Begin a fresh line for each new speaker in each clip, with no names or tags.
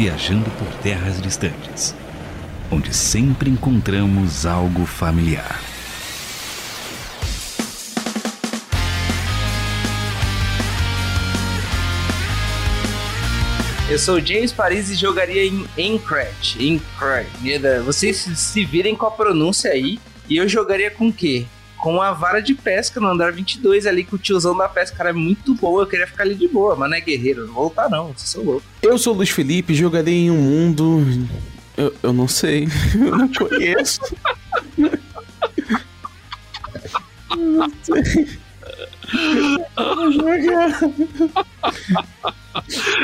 viajando por terras distantes, onde sempre encontramos algo familiar.
Eu sou o James Paris e jogaria em Encrat. Encrat. Vocês se virem com a pronúncia aí. E eu jogaria com o quê? Com a vara de pesca no andar 22 ali, com o tiozão da pesca. Cara, é muito bom. Eu queria ficar ali de boa, mas não é guerreiro. Não vou voltar, não. Vocês são loucos.
Eu sou o Luiz Felipe, jogaria em um mundo. Eu, eu não sei. Eu não conheço. eu não sei.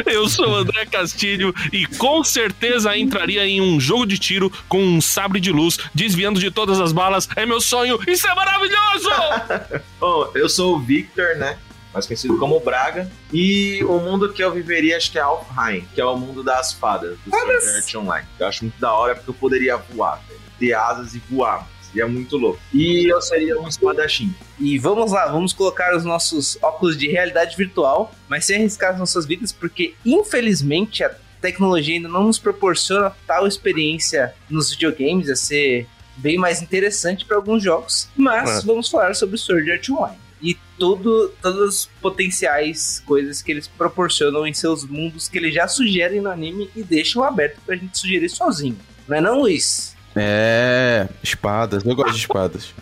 Eu sou o André Castilho e com certeza entraria em um jogo de tiro com um sabre de luz, desviando de todas as balas. É meu sonho, isso é maravilhoso!
Bom, eu sou o Victor, né? Mais conhecido como Braga. E o mundo que eu viveria, acho que é Alfheim, que é o mundo das fadas, do Sword Art Online. Eu acho muito da hora porque eu poderia voar, ter asas e voar. Seria muito louco. E eu seria um espadachim.
E vamos lá, vamos colocar os nossos óculos de realidade virtual, mas sem arriscar as nossas vidas, porque infelizmente a tecnologia ainda não nos proporciona tal experiência nos videogames, a ser bem mais interessante para alguns jogos. Mas é. vamos falar sobre Sword Art Online e tudo, todas as potenciais coisas que eles proporcionam em seus mundos que eles já sugerem no anime e deixam aberto pra gente sugerir sozinho. Não é não, Luiz?
É, espadas. Eu gosto de espadas.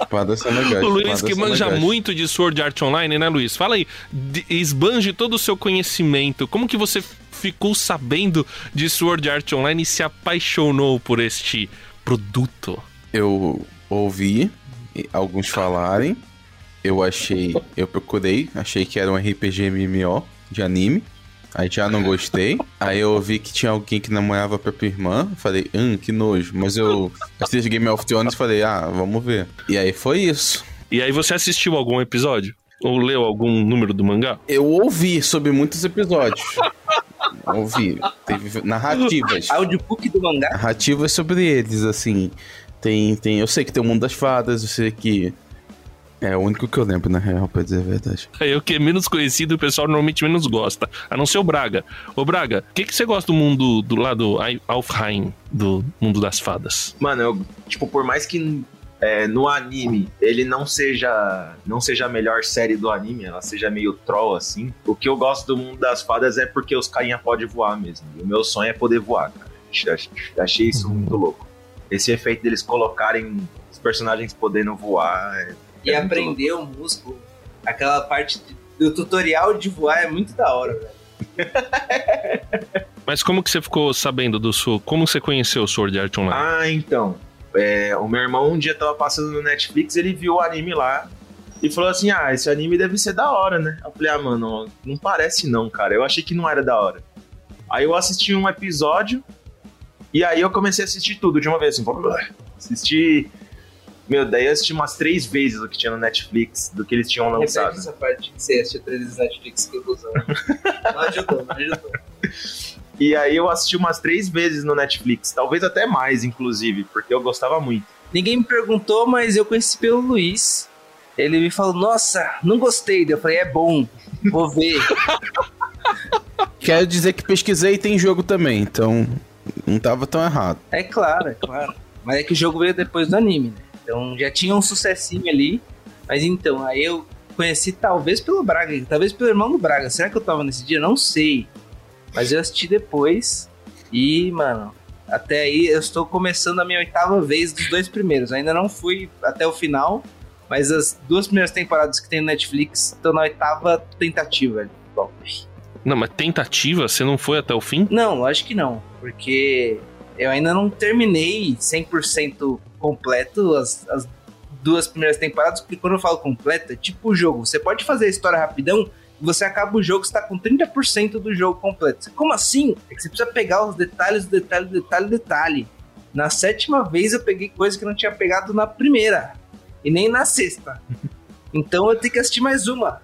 Espadas são legais.
O Luiz que manja legais. muito de Sword Art Online, né, Luiz? Fala aí, esbanje todo o seu conhecimento. Como que você ficou sabendo de Sword Art Online e se apaixonou por este produto?
Eu ouvi alguns falarem, eu achei, eu procurei, achei que era um RPG MMO de anime. Aí já não gostei. Aí eu ouvi que tinha alguém que namorava a própria irmã. Falei, hum, que nojo. Mas eu assisti Game of Thrones e falei, ah, vamos ver. E aí foi isso.
E aí você assistiu algum episódio? Ou leu algum número do mangá?
Eu ouvi sobre muitos episódios. ouvi. Teve narrativas.
Audiobook do mangá?
Narrativas sobre eles, assim. Tem, tem. Eu sei que tem o mundo das fadas, eu sei que é o único que eu lembro, na real, pra dizer a verdade.
É o que é menos conhecido, o pessoal normalmente menos gosta. A não ser o Braga. Ô, Braga, o que, que você gosta do mundo do lado Alfheim, do mundo das fadas?
Mano, eu, tipo, por mais que é, no anime ele não seja não seja a melhor série do anime, ela seja meio troll assim. O que eu gosto do mundo das fadas é porque os carinha podem voar mesmo. E o meu sonho é poder voar, cara. Achei isso muito louco. Esse efeito deles colocarem os personagens podendo voar é
e é aprender o músculo. Aquela parte do tutorial de voar é muito da hora, velho.
Mas como que você ficou sabendo do seu. Como você conheceu o Sword Art Online?
Ah, então. É, o meu irmão um dia tava passando no Netflix, ele viu o anime lá e falou assim: Ah, esse anime deve ser da hora, né? Eu falei, ah, mano, não parece não, cara. Eu achei que não era da hora. Aí eu assisti um episódio e aí eu comecei a assistir tudo de uma vez, assim, assisti meu, daí eu assisti umas três vezes o que tinha no Netflix, do que eles tinham lançado. Repete
essa parte que você assistiu três vezes no Netflix que eu usando. não ajudou, não ajudou.
E aí eu assisti umas três vezes no Netflix, talvez até mais, inclusive, porque eu gostava muito.
Ninguém me perguntou, mas eu conheci pelo Luiz. Ele me falou, nossa, não gostei. Eu falei, é bom, vou ver.
Quero dizer que pesquisei e tem jogo também, então não tava tão errado.
É claro, é claro. Mas é que o jogo veio depois do anime, né? Então já tinha um sucessinho ali. Mas então, aí eu conheci talvez pelo Braga, talvez pelo irmão do Braga. Será que eu tava nesse dia? Não sei. Mas eu assisti depois. E, mano, até aí eu estou começando a minha oitava vez dos dois primeiros. Ainda não fui até o final, mas as duas primeiras temporadas que tem no Netflix estão na oitava tentativa. Bom.
Não, mas tentativa? Você não foi até o fim?
Não, acho que não. Porque eu ainda não terminei 100% completo as, as duas primeiras temporadas, porque quando eu falo completo, é tipo o jogo. Você pode fazer a história rapidão e você acaba o jogo, está com 30% do jogo completo. Como assim? É que você precisa pegar os detalhes, detalhe, detalhe, detalhe. Na sétima vez eu peguei coisa que não tinha pegado na primeira. E nem na sexta. Então eu tenho que assistir mais uma.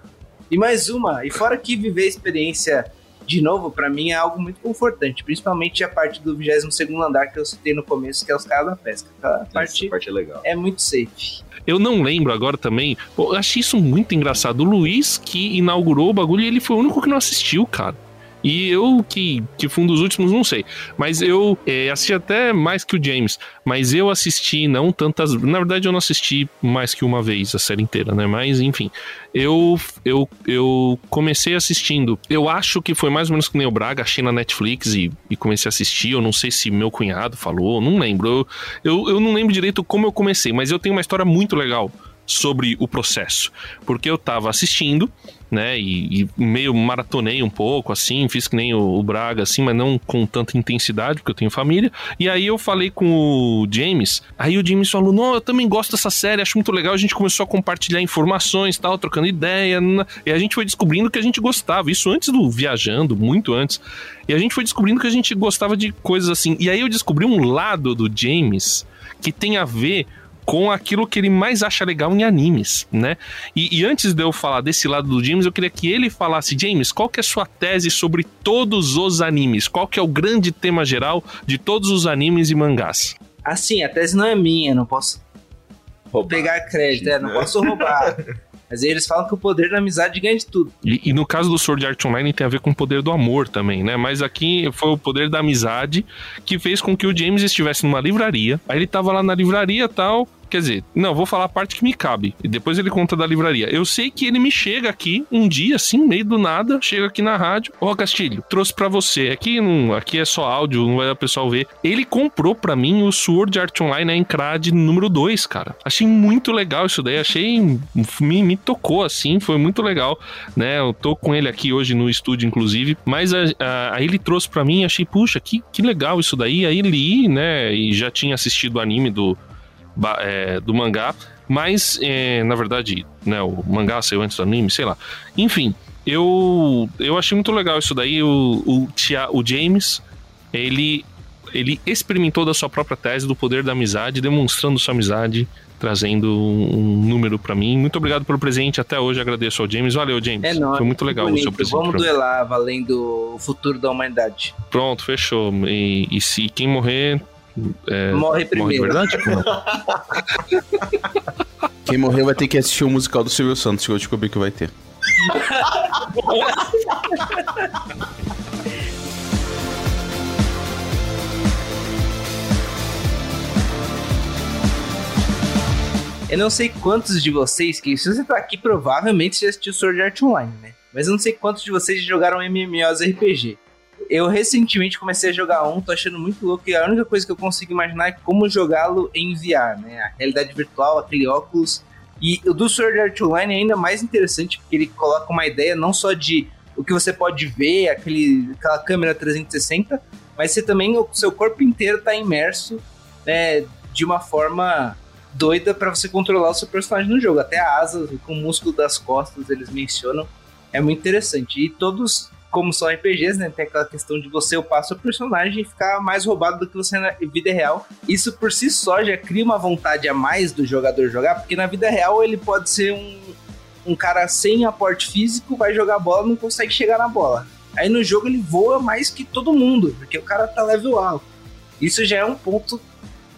E mais uma. E fora que viver a experiência de novo, para mim é algo muito confortante, principalmente a parte do 22 andar que eu citei no começo, que é os caras da pesca. Aquela parte,
parte é legal.
É muito safe.
Eu não lembro agora também. eu achei isso muito engraçado. O Luiz que inaugurou o bagulho e ele foi o único que não assistiu, cara. E eu, que, que fui um dos últimos, não sei. Mas eu é, assisti até mais que o James. Mas eu assisti não tantas. Na verdade, eu não assisti mais que uma vez a série inteira, né? Mas, enfim. Eu, eu, eu comecei assistindo. Eu acho que foi mais ou menos que nem o Braga. Achei na Netflix e, e comecei a assistir. Eu não sei se meu cunhado falou, não lembro. Eu, eu, eu não lembro direito como eu comecei, mas eu tenho uma história muito legal sobre o processo. Porque eu tava assistindo, né, e, e meio maratonei um pouco, assim, fiz que nem o, o, Braga, assim, mas não com tanta intensidade, porque eu tenho família. E aí eu falei com o James, aí o James falou, não, eu também gosto dessa série, acho muito legal. A gente começou a compartilhar informações, tal, trocando ideia, e a gente foi descobrindo que a gente gostava, isso antes do Viajando, muito antes. E a gente foi descobrindo que a gente gostava de coisas assim. E aí eu descobri um lado do James que tem a ver com aquilo que ele mais acha legal em animes, né? E, e, antes de eu falar desse lado do James, eu queria que ele falasse, James, qual que é a sua tese sobre todos os animes? Qual que é o grande tema geral de todos os animes e mangás?
Assim, a tese não é minha, não posso roubar. pegar crédito, é, não posso roubar. Mas aí eles falam que o poder da amizade ganha de tudo.
E, e, no caso do Sword Art Online tem a ver com o poder do amor também, né? Mas aqui foi o poder da amizade que fez com que o James estivesse numa livraria. Aí ele tava lá na livraria tal, Quer dizer, não, vou falar a parte que me cabe. E depois ele conta da livraria. Eu sei que ele me chega aqui um dia, assim, meio do nada, chega aqui na rádio. Ó, oh, Castilho, trouxe para você. Aqui, não, aqui é só áudio, não vai o pessoal ver. Ele comprou para mim o Sword Art Online na Encrad número 2, cara. Achei muito legal isso daí. Achei. Me, me tocou, assim, foi muito legal, né? Eu tô com ele aqui hoje no estúdio, inclusive. Mas aí ele trouxe para mim, achei, puxa, que, que legal isso daí. Aí li, né? E já tinha assistido o anime do é, do mangá, mas é, na verdade, né, o mangá saiu antes do anime, sei lá. Enfim, eu, eu achei muito legal isso daí. O, o, tia, o James, ele, ele experimentou da sua própria tese do poder da amizade, demonstrando sua amizade, trazendo um, número para mim. Muito obrigado pelo presente. Até hoje agradeço ao James. Valeu, James. É nóis, Foi muito legal bonito. o seu presente.
Vamos duelar valendo o futuro da humanidade.
Pronto, fechou. E, e se quem morrer
é, morre primeiro. Morre verdade?
Quem morrer vai ter que assistir o musical do Silvio Santos, que eu descobri que vai ter.
Eu não sei quantos de vocês, que se você tá aqui, provavelmente já assistiu Sword Art Online, né? Mas eu não sei quantos de vocês jogaram MMOs RPG eu recentemente comecei a jogar um, tô achando muito louco e a única coisa que eu consigo imaginar é como jogá-lo em VR, né? A realidade virtual, aquele óculos. E o do Sword Art Online é ainda mais interessante porque ele coloca uma ideia não só de o que você pode ver, aquele, aquela câmera 360, mas você também, o seu corpo inteiro tá imerso né, de uma forma doida para você controlar o seu personagem no jogo. Até a asa, com o músculo das costas, eles mencionam. É muito interessante. E todos como são RPGs, né? Tem aquela questão de você upar seu personagem e ficar mais roubado do que você na vida real. Isso por si só já cria uma vontade a mais do jogador jogar, porque na vida real ele pode ser um, um cara sem aporte físico, vai jogar bola não consegue chegar na bola. Aí no jogo ele voa mais que todo mundo, porque o cara tá level alto. Isso já é um ponto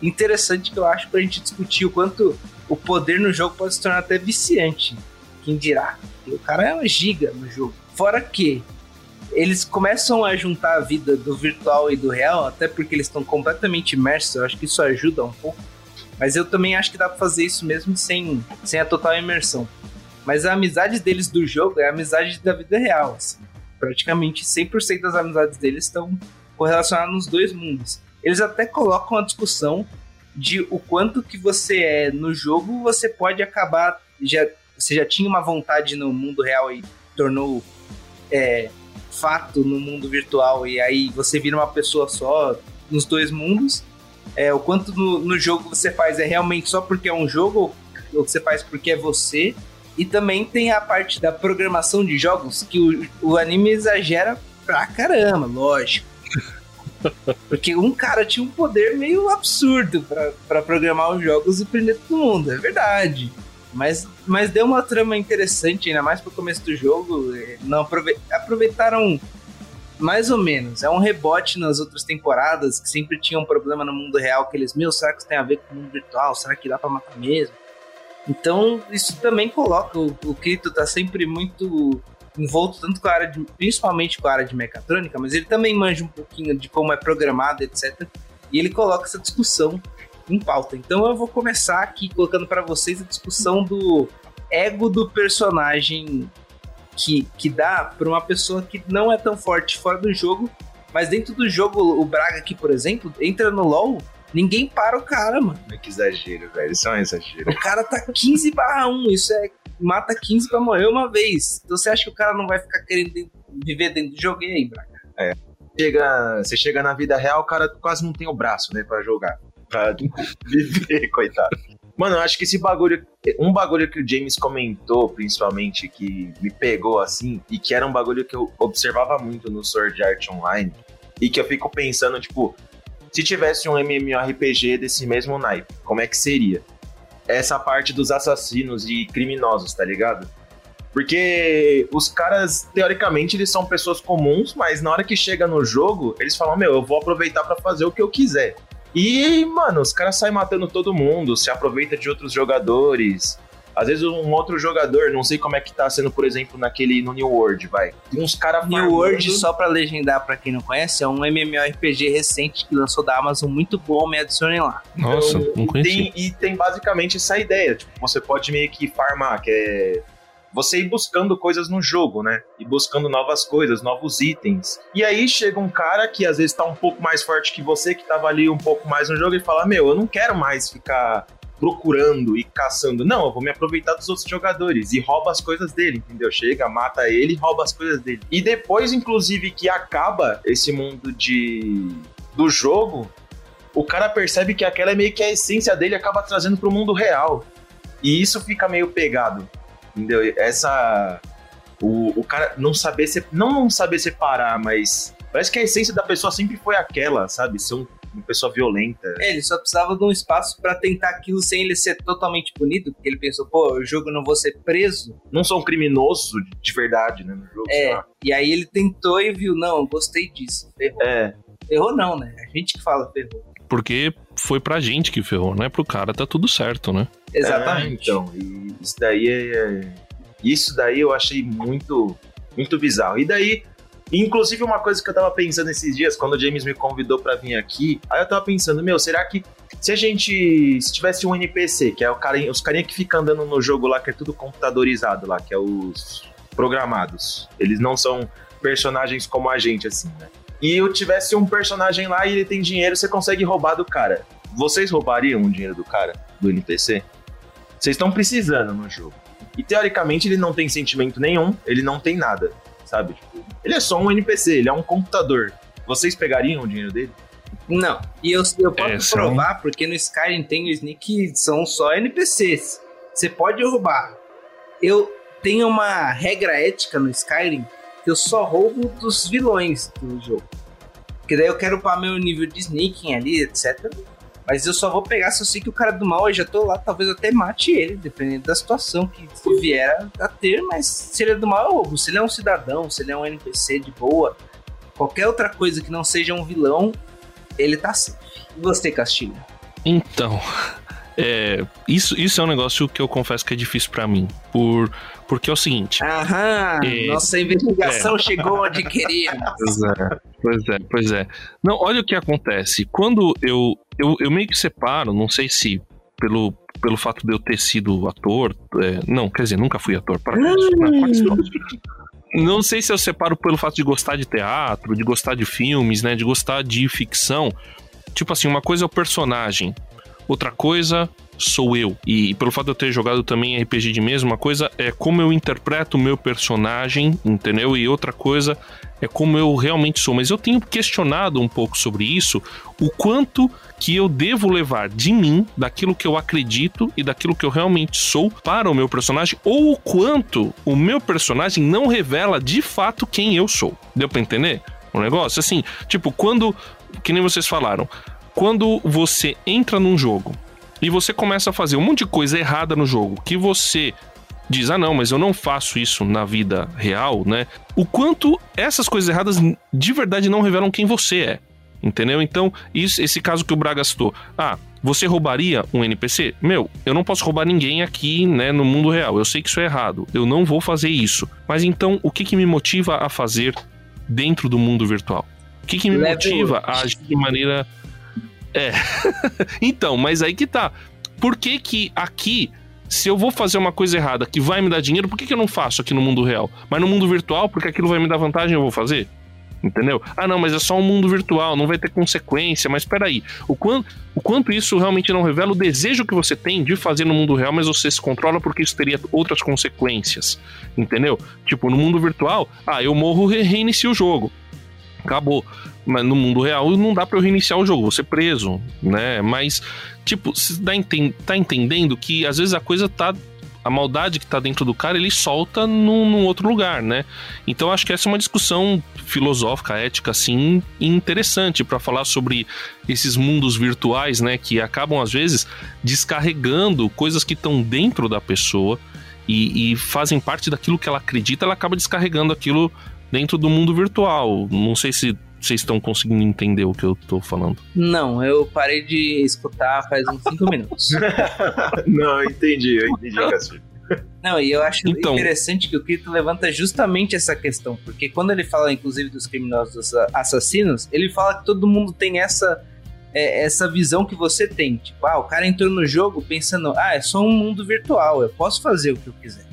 interessante que eu acho pra gente discutir o quanto o poder no jogo pode se tornar até viciante. Quem dirá? O cara é uma giga no jogo. Fora que eles começam a juntar a vida do virtual e do real, até porque eles estão completamente imersos. Eu acho que isso ajuda um pouco. Mas eu também acho que dá pra fazer isso mesmo sem, sem a total imersão. Mas a amizade deles do jogo é a amizade da vida real. Assim. Praticamente 100% das amizades deles estão correlacionadas nos dois mundos. Eles até colocam a discussão de o quanto que você é no jogo, você pode acabar. Já, você já tinha uma vontade no mundo real e tornou é, fato no mundo virtual e aí você vira uma pessoa só nos dois mundos. É, o quanto no, no jogo você faz é realmente só porque é um jogo ou você faz porque é você. E também tem a parte da programação de jogos que o, o anime exagera pra caramba, lógico. Porque um cara tinha um poder meio absurdo para programar os jogos e prender todo mundo, é verdade. Mas, mas deu uma trama interessante, ainda mais pro começo do jogo. Não aprove aproveitaram mais ou menos. É um rebote nas outras temporadas que sempre tinha um problema no mundo real que eles, meu, será que isso tem a ver com o mundo virtual? Será que dá para matar mesmo? Então, isso também coloca o, o Kirito tá sempre muito envolto tanto com a área de, principalmente com a área de mecatrônica, mas ele também manja um pouquinho de como é programado, etc. E ele coloca essa discussão em pauta. Então eu vou começar aqui colocando para vocês a discussão do ego do personagem que, que dá para uma pessoa que não é tão forte fora do jogo, mas dentro do jogo, o Braga aqui, por exemplo, entra no LoL, ninguém para o cara, mano.
Que exagero, velho. Isso é um exagero.
O cara tá 15 barra 1, isso é mata 15 pra morrer uma vez. Então você acha que o cara não vai ficar querendo viver dentro do jogo? E aí, Braga?
É. Chega, você chega na vida real, o cara quase não tem o braço, né, pra jogar. Pra viver, coitado. Mano, eu acho que esse bagulho. Um bagulho que o James comentou, principalmente, que me pegou assim, e que era um bagulho que eu observava muito no Sword Art Online, e que eu fico pensando, tipo, se tivesse um MMORPG desse mesmo naipe, como é que seria? Essa parte dos assassinos e criminosos, tá ligado? Porque os caras, teoricamente, eles são pessoas comuns, mas na hora que chega no jogo, eles falam: Meu, eu vou aproveitar para fazer o que eu quiser. E, mano, os caras saem matando todo mundo, se aproveita de outros jogadores. Às vezes um outro jogador, não sei como é que tá sendo, por exemplo, naquele no New World, vai. Tem uns caras
New World, só pra legendar pra quem não conhece, é um MMORPG recente que lançou da Amazon muito bom, me adicionem lá.
Nossa, então, não conheci.
Tem, e tem basicamente essa ideia, tipo, você pode meio que farmar, que é você ir buscando coisas no jogo, né? E buscando novas coisas, novos itens. E aí chega um cara que às vezes tá um pouco mais forte que você, que tava ali um pouco mais no jogo, e fala: Meu, eu não quero mais ficar procurando e caçando. Não, eu vou me aproveitar dos outros jogadores e rouba as coisas dele, entendeu? Chega, mata ele rouba as coisas dele. E depois, inclusive, que acaba esse mundo de do jogo, o cara percebe que aquela é meio que a essência dele acaba trazendo pro mundo real. E isso fica meio pegado. Entendeu? Essa. O, o cara não saber se, não, não saber separar, mas parece que a essência da pessoa sempre foi aquela, sabe? Ser um, uma pessoa violenta.
É, ele só precisava de um espaço para tentar aquilo sem ele ser totalmente punido, porque ele pensou, pô, o jogo não vou ser preso.
Não sou um criminoso de verdade, né, no jogo.
É, e aí ele tentou e viu, não, gostei disso, ferrou.
É.
Ferrou não, né? A gente que fala ferrou.
Porque foi pra gente que ferrou, não é pro cara, tá tudo certo, né?
Exatamente.
É, então, e isso daí é. Isso daí eu achei muito, muito bizarro. E daí, inclusive, uma coisa que eu tava pensando esses dias, quando o James me convidou para vir aqui, aí eu tava pensando, meu, será que se a gente. Se tivesse um NPC, que é o cara, os carinha que fica andando no jogo lá, que é tudo computadorizado lá, que é os programados. Eles não são personagens como a gente, assim, né? E eu tivesse um personagem lá e ele tem dinheiro, você consegue roubar do cara. Vocês roubariam o dinheiro do cara, do NPC? Vocês estão precisando no jogo. E teoricamente ele não tem sentimento nenhum, ele não tem nada, sabe? Tipo, ele é só um NPC, ele é um computador. Vocês pegariam o dinheiro dele?
Não. E eu, eu posso é, provar, são... porque no Skyrim tem o Sneak, são só NPCs. Você pode roubar. Eu tenho uma regra ética no Skyrim eu só roubo dos vilões do jogo. Porque daí eu quero upar meu nível de sneaking ali, etc. Mas eu só vou pegar se eu sei que o cara do mal, eu já tô lá, talvez até mate ele, dependendo da situação que vier a ter. Mas se ele é do mal, eu roubo. Se ele é um cidadão, se ele é um NPC de boa, qualquer outra coisa que não seja um vilão, ele tá safe. E você, Castilho?
Então, é, isso, isso é um negócio que eu confesso que é difícil para mim. Por, porque é o seguinte.
Aham, é, nossa investigação é. chegou onde queríamos.
Pois é, pois é, pois é. Não, olha o que acontece. Quando eu, eu, eu meio que separo, não sei se pelo, pelo fato de eu ter sido ator. É, não, quer dizer, nunca fui ator. Para não sei se eu separo pelo fato de gostar de teatro, de gostar de filmes, né? De gostar de ficção. Tipo assim, uma coisa é o personagem, outra coisa sou eu. E pelo fato de eu ter jogado também RPG de mesa, uma coisa é como eu interpreto o meu personagem, entendeu? E outra coisa é como eu realmente sou. Mas eu tenho questionado um pouco sobre isso, o quanto que eu devo levar de mim, daquilo que eu acredito e daquilo que eu realmente sou para o meu personagem, ou o quanto o meu personagem não revela de fato quem eu sou. Deu para entender? O negócio assim, tipo, quando que nem vocês falaram, quando você entra num jogo e você começa a fazer um monte de coisa errada no jogo, que você diz, ah não, mas eu não faço isso na vida real, né? O quanto essas coisas erradas de verdade não revelam quem você é. Entendeu? Então, isso, esse caso que o Braga citou. Ah, Você roubaria um NPC? Meu, eu não posso roubar ninguém aqui, né, no mundo real. Eu sei que isso é errado. Eu não vou fazer isso. Mas então, o que, que me motiva a fazer dentro do mundo virtual? O que, que me
Level
motiva a agir de maneira. É. então, mas aí que tá. Por que que aqui, se eu vou fazer uma coisa errada que vai me dar dinheiro, por que, que eu não faço aqui no mundo real? Mas no mundo virtual, porque aquilo vai me dar vantagem, eu vou fazer? Entendeu? Ah, não, mas é só um mundo virtual, não vai ter consequência. Mas peraí, o quanto, o quanto isso realmente não revela o desejo que você tem de fazer no mundo real, mas você se controla porque isso teria outras consequências. Entendeu? Tipo, no mundo virtual, ah, eu morro, re- reinicio o jogo. Acabou. No mundo real não dá pra eu reiniciar o jogo, ser preso, né? Mas, tipo, você tá entendendo que às vezes a coisa tá. A maldade que tá dentro do cara, ele solta num, num outro lugar, né? Então acho que essa é uma discussão filosófica, ética, assim, interessante para falar sobre esses mundos virtuais, né? Que acabam, às vezes, descarregando coisas que estão dentro da pessoa e, e fazem parte daquilo que ela acredita, ela acaba descarregando aquilo dentro do mundo virtual. Não sei se vocês estão conseguindo entender o que eu tô falando.
Não, eu parei de escutar faz uns 5 minutos.
Não, eu entendi, eu entendi.
Não, e eu acho
Então-
interessante que o Kirito levanta justamente essa questão, porque quando ele fala, inclusive, dos criminosos assassinos, ele fala que todo mundo tem essa, é, essa visão que você tem. Tipo, ah, o cara entrou no jogo pensando, ah, é só um mundo virtual, eu posso fazer o que eu quiser.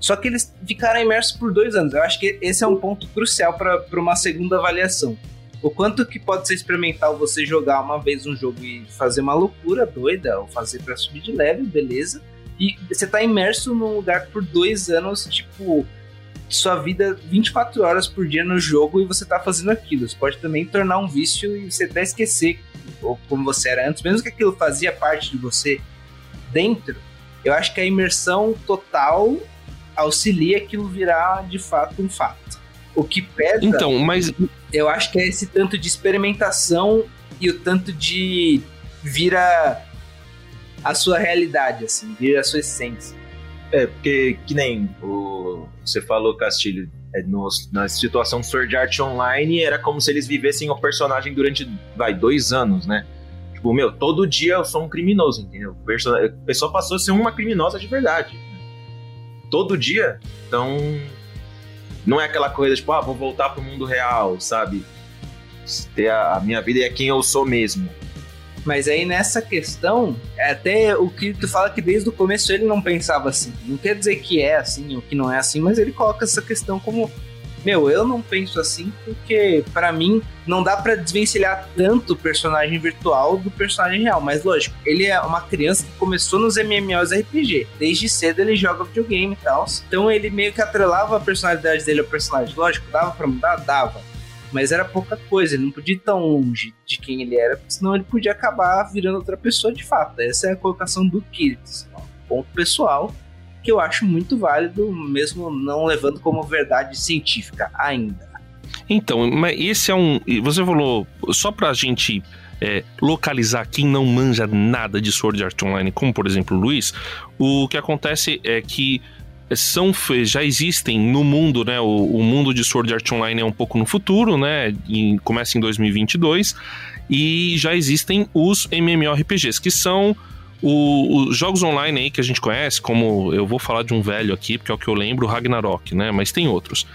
Só que eles ficaram imersos por dois anos. Eu acho que esse é um ponto crucial para uma segunda avaliação. O quanto que pode ser experimental você jogar uma vez um jogo e fazer uma loucura doida, ou fazer para subir de level, beleza. E você tá imerso num lugar por dois anos, tipo, sua vida 24 horas por dia no jogo e você tá fazendo aquilo. Isso pode também tornar um vício e você até esquecer como você era antes, mesmo que aquilo fazia parte de você dentro. Eu acho que a imersão total auxilia aquilo virar de fato um fato. O que pesa,
Então, mas
eu acho que é esse tanto de experimentação e o tanto de vira a sua realidade, assim, vira a sua essência.
É, porque que nem o, você falou, Castilho, é, no- na situação Sword Art Online era como se eles vivessem o personagem durante, vai, dois anos, né? Tipo, meu, todo dia eu sou um criminoso, entendeu? O pessoa passou a ser uma criminosa de verdade. Todo dia. Então, não é aquela coisa, tipo, ah, vou voltar pro mundo real, sabe? Ter a, a minha vida é quem eu sou mesmo.
Mas aí nessa questão, é até o que tu fala que desde o começo ele não pensava assim. Não quer dizer que é assim ou que não é assim, mas ele coloca essa questão como meu, eu não penso assim porque pra mim não dá pra desvencilhar tanto o personagem virtual do personagem real, mas lógico, ele é uma criança que começou nos MMOs RPG. Desde cedo ele joga videogame e tal. Então ele meio que atrelava a personalidade dele ao personagem. Lógico, dava pra mudar, dava. Mas era pouca coisa, ele não podia ir tão longe de quem ele era, senão ele podia acabar virando outra pessoa de fato. Essa é a colocação do Kirito, assim, ponto pessoal que eu acho muito válido, mesmo não levando como verdade científica ainda.
Então, mas esse é um. Você falou, só pra gente é, localizar quem não manja nada de Sword Art Online, como por exemplo o Luiz, o que acontece é que são já existem no mundo, né? O, o mundo de Sword Art Online é um pouco no futuro, né? em- começa em 2022 e já existem os MMORPGs que são os jogos online aí que a gente conhece, como eu vou falar de um velho aqui, porque é o que eu lembro, Ragnarok, né? Mas tem outros.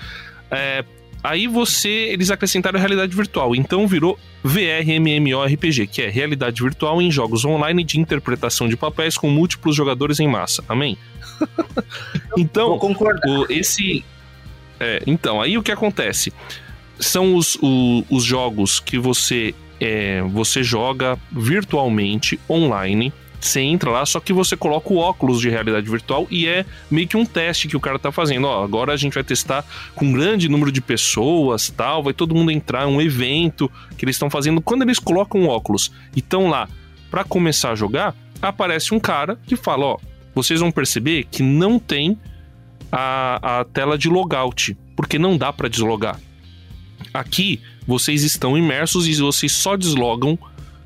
É, aí você, eles acrescentaram a realidade virtual, então virou VRMMORPG, que é realidade virtual em jogos online de interpretação de papéis com múltiplos jogadores em massa. Amém? então, o- esse. É, então, aí o que acontece? São os, o- os jogos que você, é, você joga virtualmente, online. Você entra lá, só que você coloca o óculos de realidade virtual e é meio que um teste que o cara tá fazendo. Ó, agora a gente vai testar com um grande número de pessoas, tal, vai todo mundo entrar, um evento que eles estão fazendo. Quando eles colocam o óculos e estão lá para começar a jogar, aparece um cara que fala, ó, vocês vão perceber que não tem a, a tela de logout, porque não dá para deslogar. Aqui vocês estão imersos e vocês só deslogam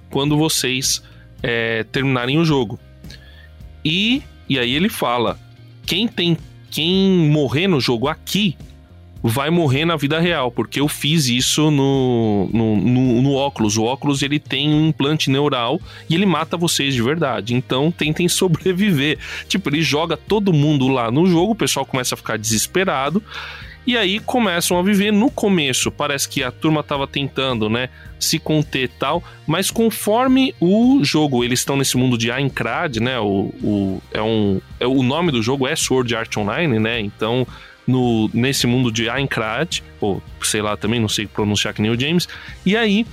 quando vocês é, terminarem o jogo. E, e aí ele fala: quem tem quem morrer no jogo aqui vai morrer na vida real, porque eu fiz isso no, no, no, no, óculos. O óculos ele tem um implante neural e ele mata vocês de verdade. Então tentem sobreviver. Tipo, ele joga todo mundo lá no jogo, o pessoal começa a ficar desesperado. E aí começam a viver no começo. Parece que a turma estava tentando, né, se conter tal, mas conforme o jogo, eles estão nesse mundo de Aincrad, né? O, o, é um, é, o nome do jogo é Sword Art Online, né? Então no, nesse mundo de Aincrad, ou sei lá também, não sei pronunciar que nem o James, e aí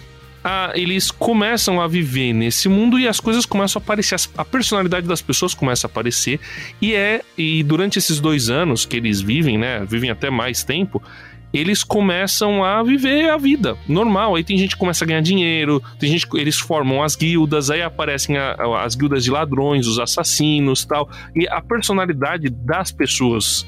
a, eles começam a viver nesse mundo e as coisas começam a aparecer, a personalidade das pessoas começa a aparecer, e é e durante esses dois anos que eles vivem, né, vivem até mais tempo, eles começam a viver a vida normal. Aí tem gente que começa a ganhar dinheiro, tem gente eles formam as guildas, aí aparecem a, as guildas de ladrões, os assassinos, tal. E a personalidade das pessoas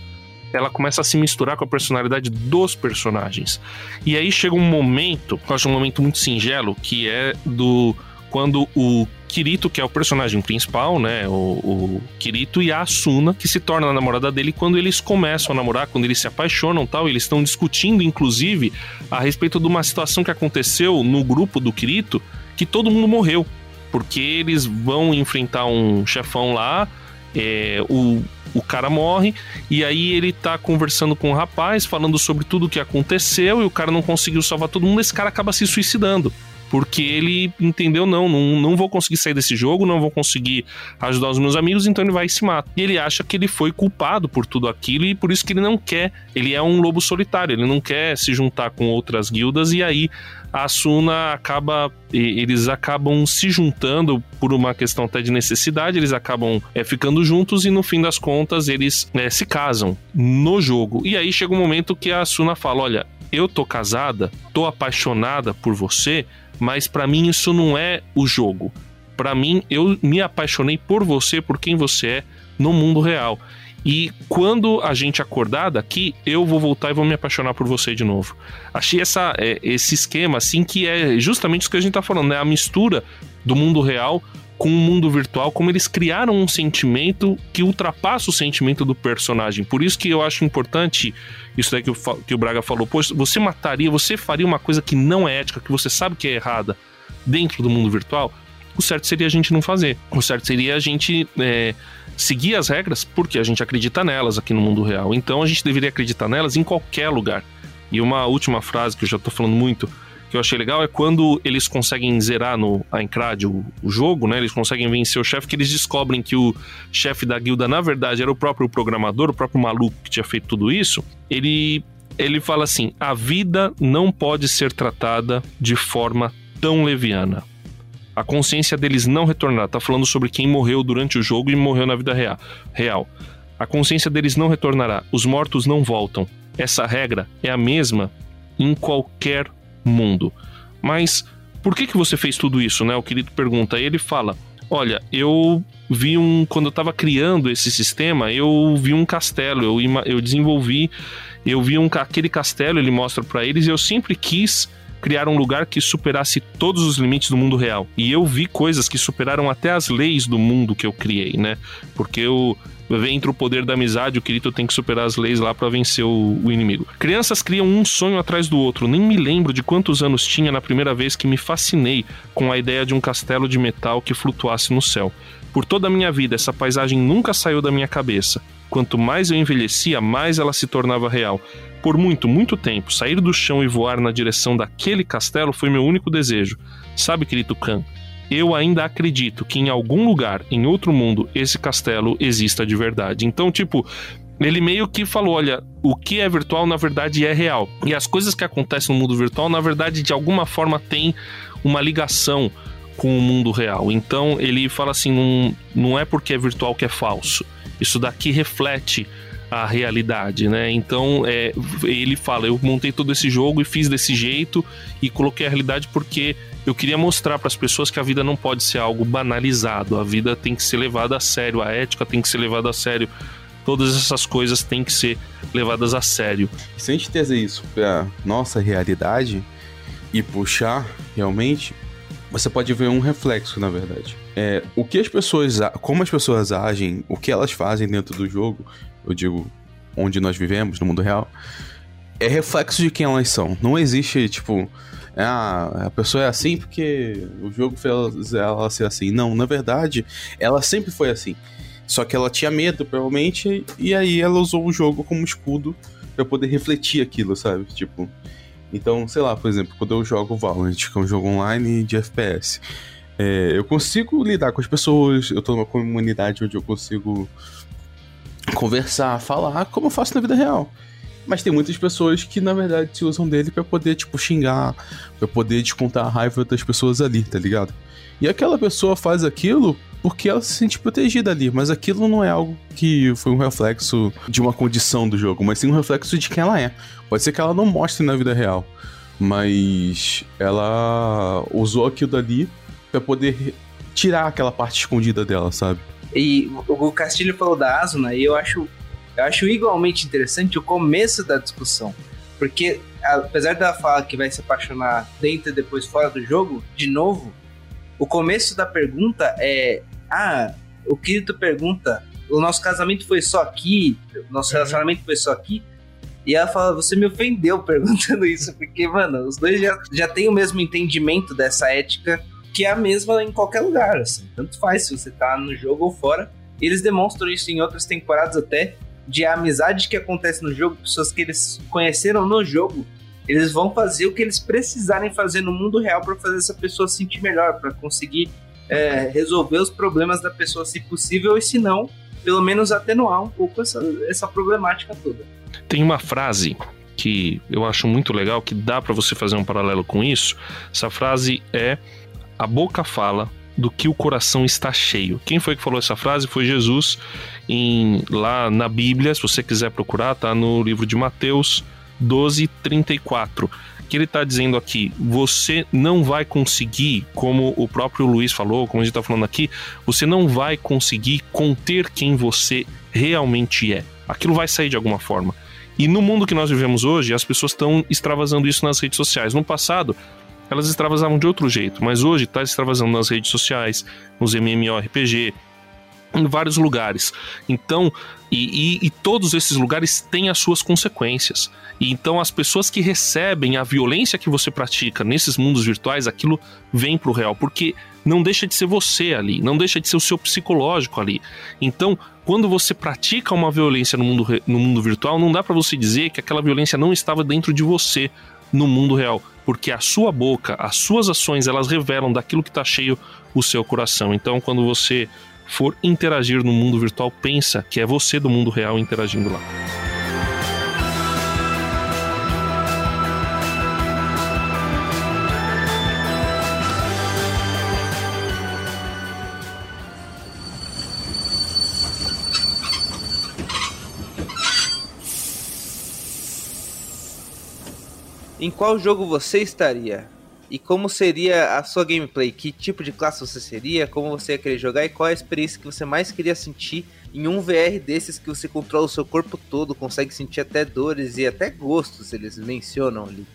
ela começa a se misturar com a personalidade dos personagens. E aí chega um momento, eu acho um momento muito singelo, que é do quando o Kirito, que é o personagem principal, né, o, o, Kirito e a Asuna, que se torna a namorada dele quando eles começam a namorar, quando eles se apaixonam tal, eles estão discutindo, inclusive, a respeito de uma situação que aconteceu no grupo do Kirito, que todo mundo morreu, porque eles vão enfrentar um chefão lá, é, o o cara morre e aí ele tá conversando com o rapaz, falando sobre tudo o que aconteceu e o cara não conseguiu salvar todo mundo, esse cara acaba se suicidando. Porque ele entendeu, não, não, não vou conseguir sair desse jogo, não vou conseguir ajudar os meus amigos, então ele vai e se mata. E ele acha que ele foi culpado por tudo aquilo e por isso que ele não quer, ele é um lobo solitário, ele não quer se juntar com outras guildas e aí a Asuna acaba. Eles acabam se juntando por uma questão até de necessidade, eles acabam é, ficando juntos e no fim das contas eles é, se casam no jogo. E aí chega um momento que a Asuna fala: Olha, eu tô casada, tô apaixonada por você, mas para mim isso não é o jogo. Para mim, eu me apaixonei por você, por quem você é no mundo real. E quando a gente acordar daqui, eu vou voltar e vou me apaixonar por você de novo. Achei essa, é, esse esquema, assim, que é justamente isso que a gente tá falando, né? A mistura do mundo real com o mundo virtual, como eles criaram um sentimento que ultrapassa o sentimento do personagem. Por isso que eu acho importante isso daí que o, que o Braga falou. Poxa, você mataria, você faria uma coisa que não é ética, que você sabe que é errada dentro do mundo virtual? O certo seria a gente não fazer. O certo seria a gente é, seguir as regras porque a gente acredita nelas aqui no mundo real. Então a gente deveria acreditar nelas em qualquer lugar. E uma última frase que eu já tô falando muito, que eu achei legal, é quando eles conseguem zerar no Aincrad o, o jogo, né? Eles conseguem vencer o chefe, que eles descobrem que o chefe da guilda, na verdade, era o próprio programador, o próprio maluco que tinha feito tudo isso. Ele, ele fala assim: a vida não pode ser tratada de forma tão leviana. A consciência deles não retornará. Tá falando sobre quem morreu durante o jogo e morreu na vida real. A consciência deles não retornará. Os mortos não voltam. Essa regra é a mesma em qualquer mundo. Mas por que, que você fez tudo isso, né? O querido pergunta. Ele fala: Olha, eu vi um. Quando eu estava criando esse sistema, eu vi um castelo, eu, eu desenvolvi, eu vi um, aquele castelo, ele mostra para eles, e eu sempre quis criar um lugar que superasse todos os limites do mundo real. E eu vi coisas que superaram até as leis do mundo que eu criei, né? Porque eu entre o poder da amizade, o Kirito tem que superar as leis lá para vencer o, o, inimigo. Crianças criam um sonho atrás do outro. Nem me lembro de quantos anos tinha na primeira vez que me fascinei com a ideia de um castelo de metal que flutuasse no céu. Por toda a minha vida, essa paisagem nunca saiu da minha cabeça. Quanto mais eu envelhecia, mais ela se tornava real. Por muito, muito tempo, sair do chão e voar na direção daquele castelo foi meu único desejo. Sabe, querido Khan, eu ainda acredito que em algum lugar, em outro mundo, esse castelo exista de verdade. Então, tipo, ele meio que falou: olha, o que é virtual na verdade é real. E as coisas que acontecem no mundo virtual, na verdade, de alguma forma tem uma ligação com o mundo real. Então ele fala assim: não, não é porque é virtual que é falso. Isso daqui reflete a realidade, né? Então é, ele fala: eu montei todo esse jogo e fiz desse jeito e coloquei a realidade porque eu queria mostrar para as pessoas que a vida não pode ser algo banalizado, a vida tem que ser levada a sério, a ética tem que ser levada a sério, todas essas coisas têm que ser levadas a sério.
Se a gente trazer isso para nossa realidade e puxar realmente, você pode ver um reflexo, na verdade. É, o que as pessoas, como as pessoas agem, o que elas fazem dentro do jogo, eu digo, onde nós vivemos, no mundo real, é reflexo de quem elas são. Não existe, tipo, ah, a pessoa é assim porque o jogo fez ela ser assim. Não, na verdade, ela sempre foi assim. Só que ela tinha medo, provavelmente, e aí ela usou o jogo como escudo para poder refletir aquilo, sabe? Tipo, então, sei lá, por exemplo, quando eu jogo Valorant, que é um jogo online de FPS, é, eu consigo lidar com as pessoas, eu tô numa comunidade onde eu consigo conversar, falar, como eu faço na vida real. Mas tem muitas pessoas que, na verdade, se usam dele para poder, tipo, xingar, para poder descontar a raiva das pessoas ali, tá ligado? E aquela pessoa faz aquilo porque ela se sente protegida ali, mas aquilo não é algo que foi um reflexo de uma condição do jogo, mas sim um reflexo de quem ela é. Pode ser que ela não mostre na vida real, mas ela usou aquilo ali para poder tirar aquela parte escondida dela, sabe?
E o Castilho falou da Asuna e eu acho eu acho igualmente interessante o começo da discussão. Porque, apesar dela falar que vai se apaixonar dentro e depois fora do jogo, de novo, o começo da pergunta é: Ah, o Kirito pergunta, o nosso casamento foi só aqui, o nosso uhum. relacionamento foi só aqui. E ela fala, você me ofendeu perguntando isso, porque, mano, os dois já, já têm o mesmo entendimento dessa ética, que é a mesma em qualquer lugar, assim. Tanto faz se você tá no jogo ou fora. Eles demonstram isso em outras temporadas até, de amizade que acontece no jogo, pessoas que eles conheceram no jogo, eles vão fazer o que eles precisarem fazer no mundo real para fazer essa pessoa se sentir melhor, para conseguir é, resolver os problemas da pessoa, se possível, e se não, pelo menos atenuar um pouco essa, essa problemática toda.
Tem uma frase que eu acho muito legal, que dá para você fazer um paralelo com isso. Essa frase é: A boca fala do que o coração está cheio. Quem foi que falou essa frase? Foi Jesus em, lá na Bíblia, se você quiser procurar, tá no livro de Mateus 12, 34. Que ele está dizendo aqui: você não vai conseguir, como o próprio Luiz falou, como a gente está falando aqui, você não vai conseguir conter quem você realmente é. Aquilo vai sair de alguma forma. E no mundo que nós vivemos hoje, as pessoas estão extravasando isso nas redes sociais. No passado, elas extravasavam de outro jeito, mas hoje está extravasando nas redes sociais, nos MMORPG, em vários lugares. Então, e, e, e, todos esses lugares têm as suas consequências. E então, as pessoas que recebem a violência que você pratica nesses mundos virtuais, aquilo vem pro real, porque não deixa de ser você ali, não deixa de ser o seu psicológico ali. Então, quando você pratica uma violência no mundo, no mundo virtual, não dá para você dizer que aquela violência não estava dentro de você no mundo real, porque a sua boca, as suas ações, elas revelam daquilo que está cheio o seu coração. Então, quando você for interagir no mundo virtual, pensa que é você do mundo real interagindo lá.
Em qual jogo você estaria? E como seria a sua gameplay? Que tipo de classe você seria? Como você ia querer jogar? E qual é a experiência que você mais queria sentir em um VR desses que você controla o seu corpo todo, consegue sentir até dores e até gostos, eles mencionam ali.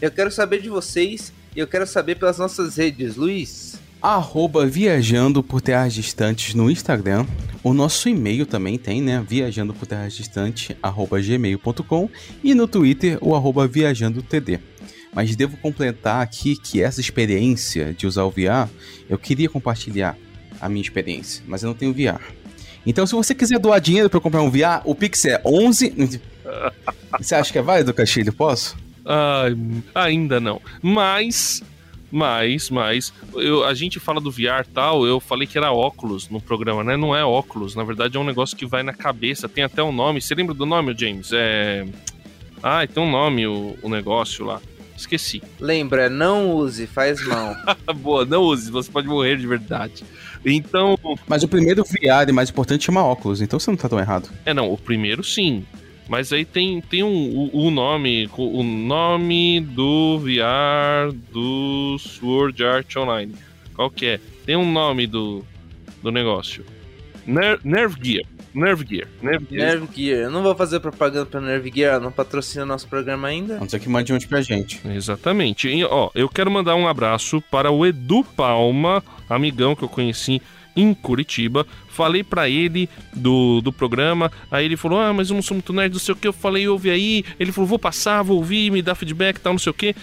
Eu quero saber de vocês e eu quero saber pelas nossas redes. Luiz?
Arroba Viajando por Terras Distantes no Instagram. O nosso e-mail também tem, né? Viajando por Terras Distantes, arroba gmail.com. E no Twitter, o arroba Viajando TD. Mas devo completar aqui que essa experiência de usar o VR, eu queria compartilhar a minha experiência, mas eu não tenho VR. Então, se você quiser doar dinheiro para comprar um VR, o Pix é 11. Você acha que é válido, Castilho? Posso?
Ah, ainda não. Mas mas, mas, eu, a gente fala do VR tal, eu falei que era óculos no programa, né? Não é óculos, na verdade é um negócio que vai na cabeça, tem até um nome. Você lembra do nome, James? É. Ah, tem um nome o, o negócio lá. Esqueci.
Lembra, não use, faz mal.
Boa, não use, você pode morrer de verdade. Então.
Mas o primeiro VR e mais importante chama óculos, então você não tá tão errado.
É, não, o primeiro sim. Mas aí tem, tem um, o, o nome, o nome do VR do Sword Art Online. Qual que é? Tem um nome do, do negócio. Ner Nerve Gear. Nerve Gear.
Nerve Gear. Nerve Gear. Eu não vou fazer propaganda pra Nerve Gear, não patrocina nosso programa ainda.
Vamos ter que mande uns pra gente.
Exatamente. E, ó, eu quero mandar um abraço para o Edu Palma, amigão que eu conheci em Curitiba. Falei para ele do, do programa, aí ele falou: Ah, mas eu não sou muito nerd, não sei o que. Eu falei: Ouve aí. Ele falou: Vou passar, vou ouvir, me dá feedback tal, não sei o que.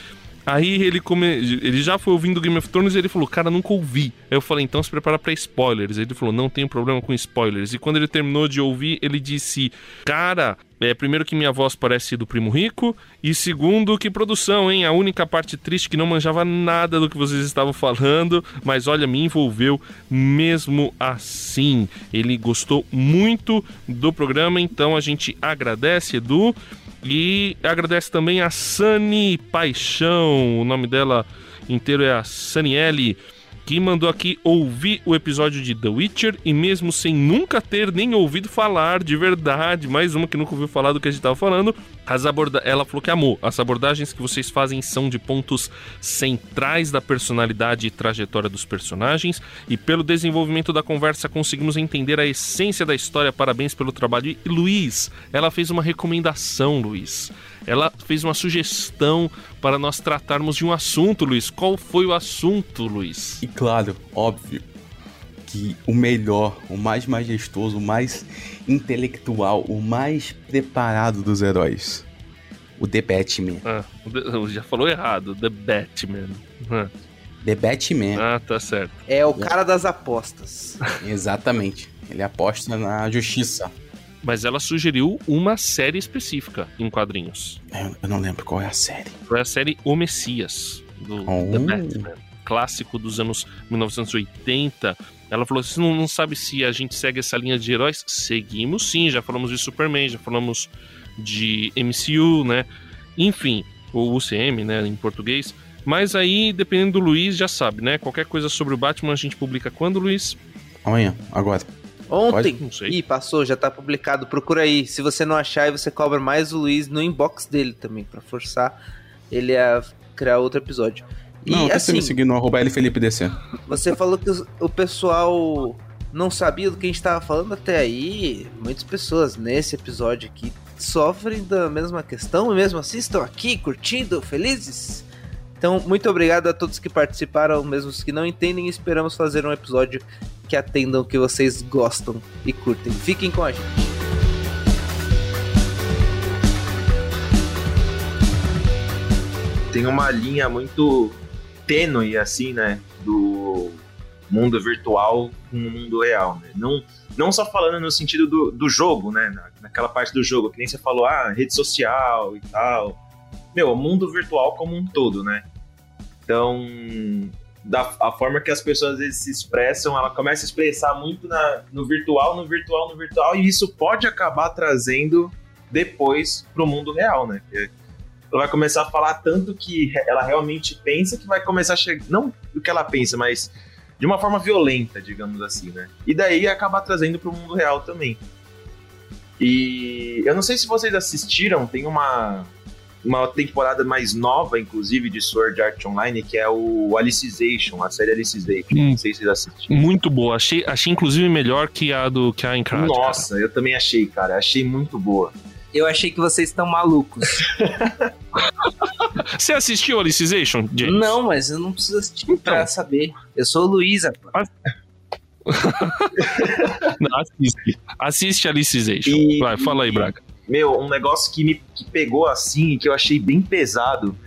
Aí ele, come... ele já foi ouvindo Game of Thrones e ele falou, cara, nunca ouvi. Aí eu falei, então se prepara para spoilers. Aí ele falou, não tenho problema com spoilers. E quando ele terminou de ouvir, ele disse, cara, é, primeiro que minha voz parece do Primo Rico, e segundo que produção, hein? A única parte triste que não manjava nada do que vocês estavam falando, mas olha, me envolveu mesmo assim. Ele gostou muito do programa, então a gente agradece, Edu. E agradece também a Sani Paixão, o nome dela inteiro é a Saniele que mandou aqui ouvir o episódio de The Witcher e mesmo sem nunca ter nem ouvido falar de verdade, mais uma que nunca ouviu falar do que a gente tava falando, as aborda ela falou que amou. As abordagens que vocês fazem são de pontos centrais da personalidade e trajetória dos personagens e pelo desenvolvimento da conversa conseguimos entender a essência da história. Parabéns pelo trabalho. E Luiz, ela fez uma recomendação, Luiz. Ela fez uma sugestão para nós tratarmos de um assunto, Luiz. Qual foi o assunto, Luiz?
E claro, óbvio, que o melhor, o mais majestoso, o mais intelectual, o mais preparado dos heróis. O The Batman.
Ah, já falou errado, The Batman. Ah.
The Batman.
Ah, tá certo.
É o cara das apostas.
Exatamente. Ele aposta na justiça.
Mas ela sugeriu uma série específica em quadrinhos.
Eu, eu não lembro qual é a série.
Foi a série O Messias, do
Oh.
The Batman. Clássico dos anos 1980. Ela falou: você não, não sabe se a gente segue essa linha de heróis? Seguimos sim, já falamos de Superman, já falamos de MCU, né? Enfim, ou UCM, né, em português. Mas aí, dependendo do Luiz, já sabe, né? Qualquer coisa sobre o Batman a gente publica quando, Luiz?
Amanhã, agora.
Ontem.
Não sei.
Ih, passou, já tá publicado. Procura aí. Se você não achar, aí você cobra mais o Luiz no inbox dele também, pra forçar ele a criar outro episódio. E
não,
assim,
me seguindo no arroba LFelipeDC.
você falou que o pessoal não sabia do que a gente tava falando até aí. Muitas pessoas nesse episódio aqui sofrem da mesma questão e mesmo assim estão aqui curtindo, felizes. Então, muito obrigado a todos que participaram, mesmo os que não entendem, e esperamos fazer um episódio que atendam o que vocês gostam e curtem. Fiquem com a gente.
tem uma linha muito tênue, assim, né? Do mundo virtual com o mundo real, né? Não, não só falando no sentido do, do jogo, né? Na- naquela parte do jogo, que nem você falou, ah, rede social e tal. Meu, o mundo virtual como um todo, né? Então, da, a forma que as pessoas às vezes se expressam, ela começa a expressar muito na, no virtual, no virtual, no virtual, e isso pode acabar trazendo depois pro mundo real, né? Porque ela vai começar a falar tanto que ela realmente pensa que vai começar a chegar. Não do que ela pensa, mas de uma forma violenta, digamos assim, né? E daí acabar trazendo pro mundo real também. E eu não sei se vocês assistiram, tem uma, uma temporada mais nova, inclusive, de Sword Art Online, que é o Alicization, a série Alicization.
Hum.
Não sei se vocês assistiram.
Muito boa. Achei, achei inclusive melhor que a do que a Encrad.
Nossa, eu também achei, cara. Achei muito boa.
Eu achei que vocês estão malucos.
Você assistiu Alicization, James?
Não, mas eu não preciso assistir pra
Então.
saber. Eu sou o Luísa. pô.
Não, assiste. Assiste Alicization.
E-
Vai, fala aí, Braga.
Meu, um negócio que me que pegou assim e que eu achei bem pesado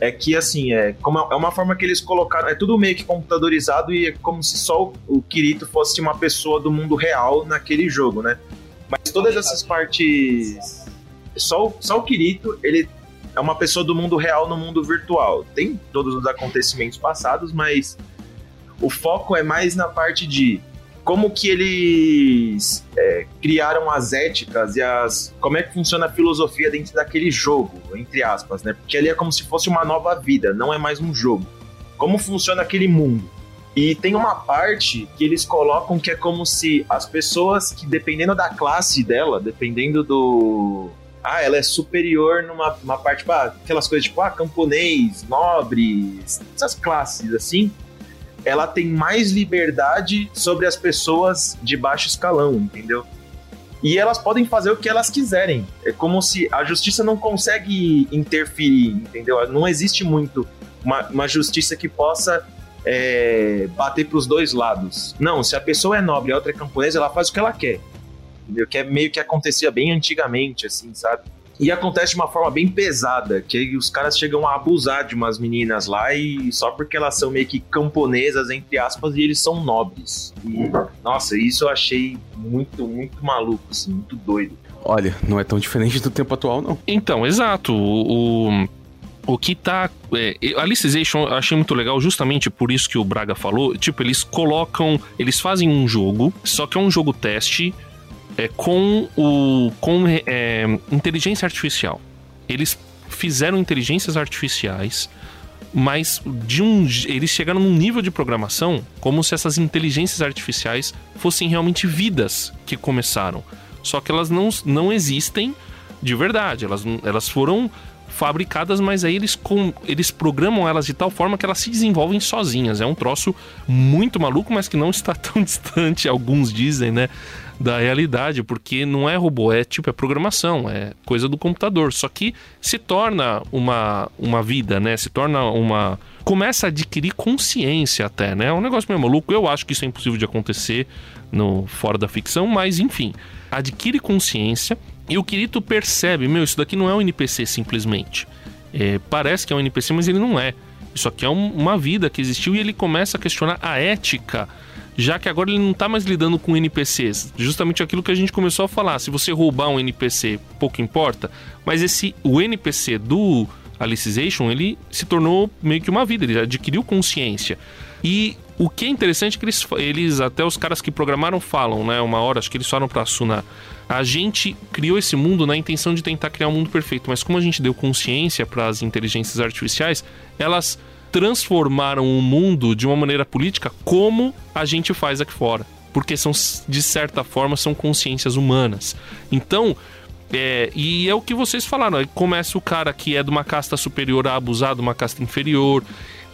é que, assim, é, como é uma forma que eles colocaram. É tudo meio que computadorizado e é como se só o, Kirito fosse uma pessoa do mundo real naquele jogo, né? Mas todas essas partes. Só, só o Kirito, ele é uma pessoa do mundo real no mundo virtual. Tem todos os acontecimentos passados, mas o foco é mais na parte de como que eles é, criaram as éticas e as como é que funciona a filosofia dentro daquele jogo, entre aspas, né? Porque ali é como se fosse uma nova vida, não é mais um jogo. Como funciona aquele mundo? E tem uma parte que eles colocam que é como se as pessoas que dependendo da classe dela, dependendo do ah, ela é superior numa uma parte, ah, aquelas coisas tipo, ah, camponês, nobre, essas classes assim ela tem mais liberdade sobre as pessoas de baixo escalão, entendeu? E elas podem fazer o que elas quiserem. É como se a justiça não consegue interferir, entendeu? Não existe muito uma, uma justiça que possa é, bater pros dois lados. Não, se a pessoa é nobre e a outra é camponesa, ela faz o que ela quer. Entendeu? Que é meio que acontecia bem antigamente, assim, sabe? E acontece de uma forma bem pesada, que os caras chegam a abusar de umas meninas lá e só porque elas são meio que camponesas, entre aspas, e eles são nobres. E, nossa, isso eu achei muito, muito maluco, assim, muito doido.
Olha, não é tão diferente do tempo atual, não.
Então, exato. O, o, o que tá. É, Alicization eu achei muito legal, justamente por isso que o Braga falou. Tipo, eles colocam. Eles fazem um jogo, só que é um jogo teste é, com o com é, inteligência artificial. Eles fizeram inteligências artificiais, mas de um eles chegaram num nível de programação como se essas inteligências artificiais fossem realmente vidas que começaram. Só que elas não, não existem de verdade. Elas, elas foram fabricadas, mas aí eles, com, eles programam elas de tal forma que elas se desenvolvem sozinhas. É um troço muito maluco, mas que não está tão distante, alguns dizem, né? Da realidade, porque não é robô, é tipo, é programação, é coisa do computador. Só que se torna uma, uma vida, né? Se torna uma. Começa a adquirir consciência até, né? É um negócio meio maluco. Eu acho que isso é impossível de acontecer no fora da ficção, mas enfim. Adquire consciência e o Kirito percebe, meu, isso daqui não é um NPC simplesmente. É, parece que é um NPC, mas ele não é. Isso aqui é um, uma vida que existiu e ele começa a questionar a ética já que agora ele não está mais lidando com NPCs. Justamente aquilo que a gente começou a falar. Se você roubar um NPC, pouco importa. Mas esse o NPC do Alicization, ele se tornou meio que uma vida, ele adquiriu consciência. E o que é interessante é que eles, eles até os caras que programaram falam, né? Uma hora, acho que eles falam pra Suna. A gente criou esse mundo na intenção de tentar criar um mundo perfeito, mas como a gente deu consciência para as inteligências artificiais, elas transformaram o mundo de uma maneira política como a gente faz aqui fora. Porque são, de certa forma, são consciências humanas. Então, é, e é o que vocês falaram. Começa o cara que é de uma casta superior a abusar de uma casta inferior.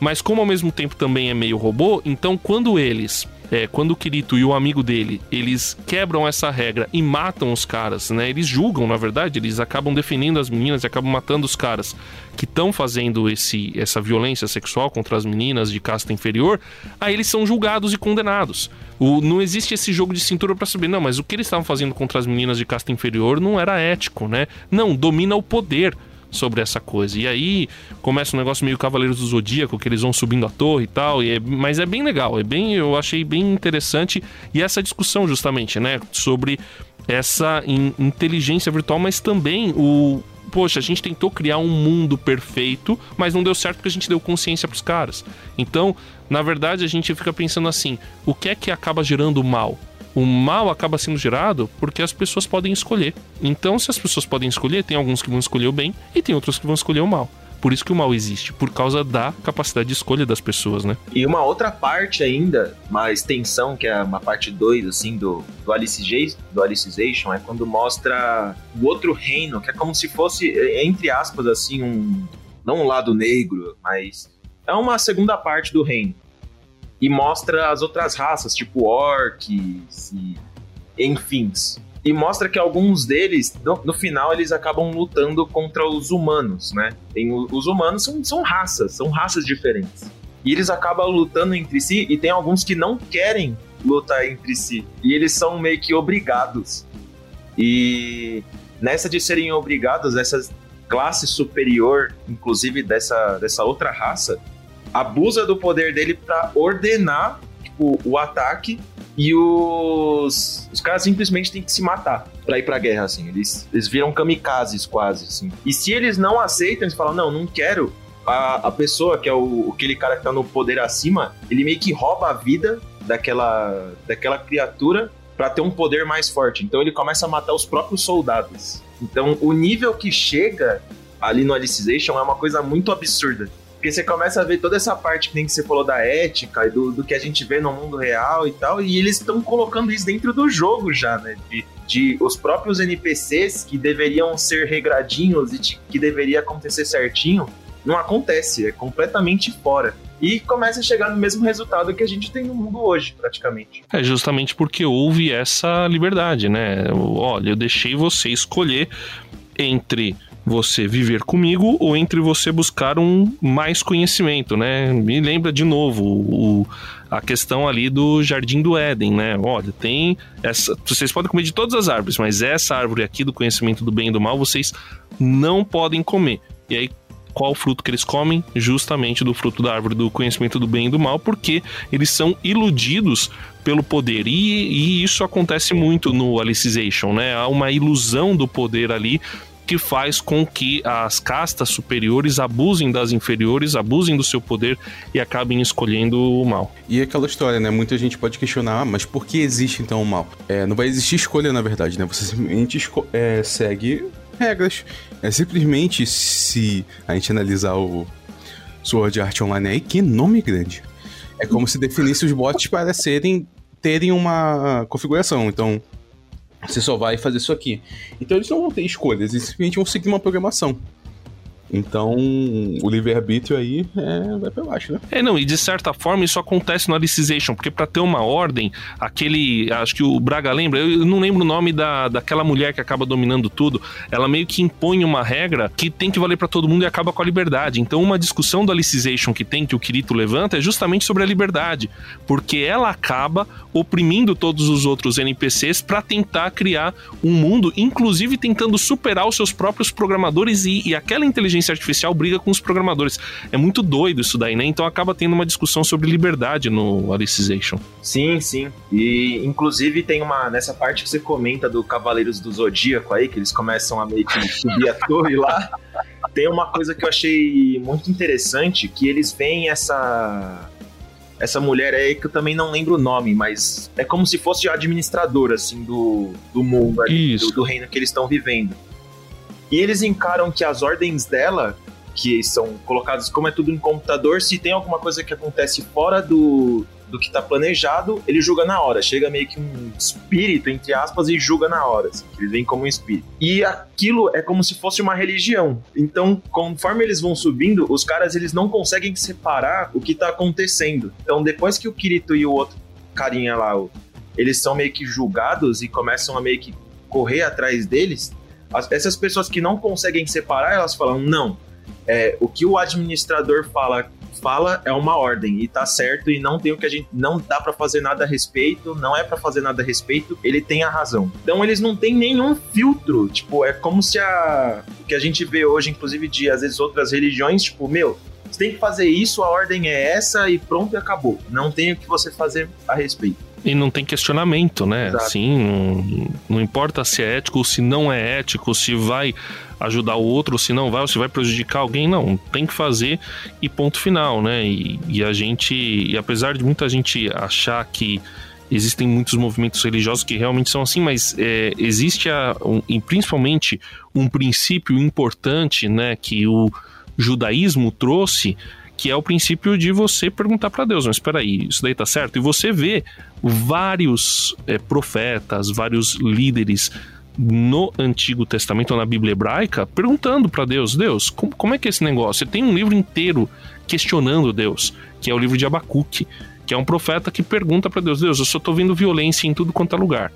Mas como ao mesmo tempo também é meio robô, então quando eles é, quando o Kirito e o amigo dele, eles quebram essa regra e matam os caras, né? Eles julgam, na verdade, eles acabam defendendo as meninas e acabam matando os caras que estão fazendo esse, essa violência sexual contra as meninas de casta inferior, aí eles são julgados e condenados. O, não existe esse jogo de cintura para saber, não, mas o que eles estavam fazendo contra as meninas de casta inferior não era ético, né? Não, domina o poder sobre essa coisa. E aí começa um negócio meio Cavaleiros do Zodíaco, que eles vão subindo a torre e tal, e é, mas é bem legal, é bem, eu achei bem interessante e essa discussão justamente, né, sobre essa in, inteligência virtual, mas também o poxa, a gente tentou criar um mundo perfeito, mas não deu certo porque a gente deu consciência para os caras. Então, na verdade, a gente fica pensando assim: o que é que acaba gerando mal? O mal acaba sendo gerado porque as pessoas podem escolher. Então, se as pessoas podem escolher, tem alguns que vão escolher o bem e tem outros que vão escolher o mal. Por isso que o mal existe, por causa da capacidade de escolha das pessoas, né?
E uma outra parte ainda, uma extensão, que é uma parte 2, assim, do, do, Alicization, do Alicization, é quando mostra o outro reino, que é como se fosse, entre aspas, assim, um... Não um lado negro, mas é uma segunda parte do reino e mostra as outras raças, tipo orcs e enfim. E mostra que alguns deles, no, no, final, eles acabam lutando contra os humanos, né? Tem, os humanos são, são raças, são raças diferentes. E eles acabam lutando entre si, e tem alguns que não querem lutar entre si. E eles são meio que obrigados. E nessa de serem obrigados, essa classe superior, inclusive dessa, dessa outra raça, abusa do poder dele para ordenar tipo, o ataque e os, os caras simplesmente têm que se matar pra ir pra guerra, assim. Eles, eles viram kamikazes quase, assim. E se eles não aceitam, eles falam, não, não quero, a, a pessoa, que é o, aquele cara que tá no poder acima, ele meio que rouba a vida daquela, daquela criatura para ter um poder mais forte. Então ele começa a matar os próprios soldados. Então o nível que chega ali no Alicization é uma coisa muito absurda. Porque você começa a ver toda essa parte que nem que você falou da ética e do, do que a gente vê no mundo real e tal, e eles estão colocando isso dentro do jogo já, né? De, de os próprios NPCs que deveriam ser regradinhos e de, que deveria acontecer certinho, não acontece, é completamente fora. E começa a chegar no mesmo resultado que a gente tem no mundo hoje, praticamente.
É justamente porque houve essa liberdade, né? Olha, eu deixei você escolher entre você viver comigo ou entre você buscar um mais conhecimento, né? Me lembra de novo o, a questão ali do Jardim do Éden, né? Olha, tem essa. Vocês podem comer de todas as árvores, mas essa árvore aqui do conhecimento do bem e do mal vocês não podem comer. E aí, qual fruto que eles comem? Justamente do fruto da árvore do conhecimento do bem e do mal, porque eles são iludidos pelo poder. E, e isso acontece muito no Alicization, né? Há uma ilusão do poder ali que faz com que as castas superiores abusem das inferiores, abusem do seu poder e acabem escolhendo o mal.
E aquela história, né? Muita gente pode questionar, ah, mas por que existe então o mal? É, não vai existir escolha, na verdade, né? Você simplesmente é, segue regras. É simplesmente se a gente analisar o Sword Art Online aí, que nome grande. É como se definisse os bots para serem terem uma configuração. Então, você só vai fazer isso aqui. Então eles não vão ter escolhas, eles simplesmente vão seguir uma programação. Então, o livre-arbítrio aí é, vai pra baixo, né?
É, não, e de certa forma isso acontece no Alicization, porque para ter uma ordem, aquele. Acho que o Braga lembra, eu não lembro o nome da, daquela mulher que acaba dominando tudo. Ela meio que impõe uma regra que tem que valer para todo mundo e acaba com a liberdade. Então, uma discussão do Alicization que tem, que o Kirito levanta, é justamente sobre a liberdade, porque ela acaba oprimindo todos os outros NPCs para tentar criar um mundo, inclusive tentando superar os seus próprios programadores e, e aquela inteligência inteligência artificial briga com os programadores. É muito doido isso daí, né? Então acaba tendo uma discussão sobre liberdade no Alicization.
Sim, sim. E inclusive tem uma. Nessa parte que você comenta do Cavaleiros do Zodíaco aí, que eles começam a meio que subir a torre lá. Tem uma coisa que eu achei muito interessante, que eles veem essa essa mulher aí que eu também não lembro o nome, mas é como se fosse a administradora, assim, do, do mundo, ali, do, do, reino que eles estão vivendo. E eles encaram que as ordens dela, que são colocadas como é tudo em computador, se tem alguma coisa que acontece fora do, do que está planejado, ele julga na hora. Chega meio que um espírito, entre aspas, e julga na hora. Assim, ele vem como um espírito. E aquilo é como se fosse uma religião. Então, conforme eles vão subindo, os caras eles não conseguem separar o que está acontecendo. Então, depois que o Kirito e o outro carinha lá, eles são meio que julgados e começam a meio que correr atrás deles, as, essas pessoas que não conseguem separar, elas falam, não, é, o que o administrador fala fala é uma ordem e tá certo e não tem o que a gente não dá para fazer nada a respeito, não é para fazer nada a respeito, ele tem a razão. Então eles não têm nenhum filtro, tipo, é como se a o que a gente vê hoje inclusive de às vezes outras religiões, tipo, meu, você tem que fazer isso, a ordem é essa e pronto e acabou. Não tem o que você fazer a respeito.
E não tem questionamento, né? Exato. Assim, não, não importa se é ético ou se não é ético, se vai ajudar o outro, ou se não vai, ou se vai prejudicar alguém, não. Tem que fazer e ponto final, né? E, e a gente, e apesar de muita gente achar que existem muitos movimentos religiosos que realmente são assim, mas é, existe a, um, principalmente um princípio importante, né, que o judaísmo trouxe, que é o princípio de você perguntar para Deus, mas espera aí, isso daí tá certo? E você vê vários é, profetas, vários líderes no Antigo Testamento, ou na Bíblia hebraica, perguntando para Deus: Deus, como, como, é que é esse negócio? Você tem um livro inteiro questionando Deus, que é o livro de Abacuque, que é um profeta que pergunta para Deus: Deus, eu só tô vendo violência em tudo quanto é lugar.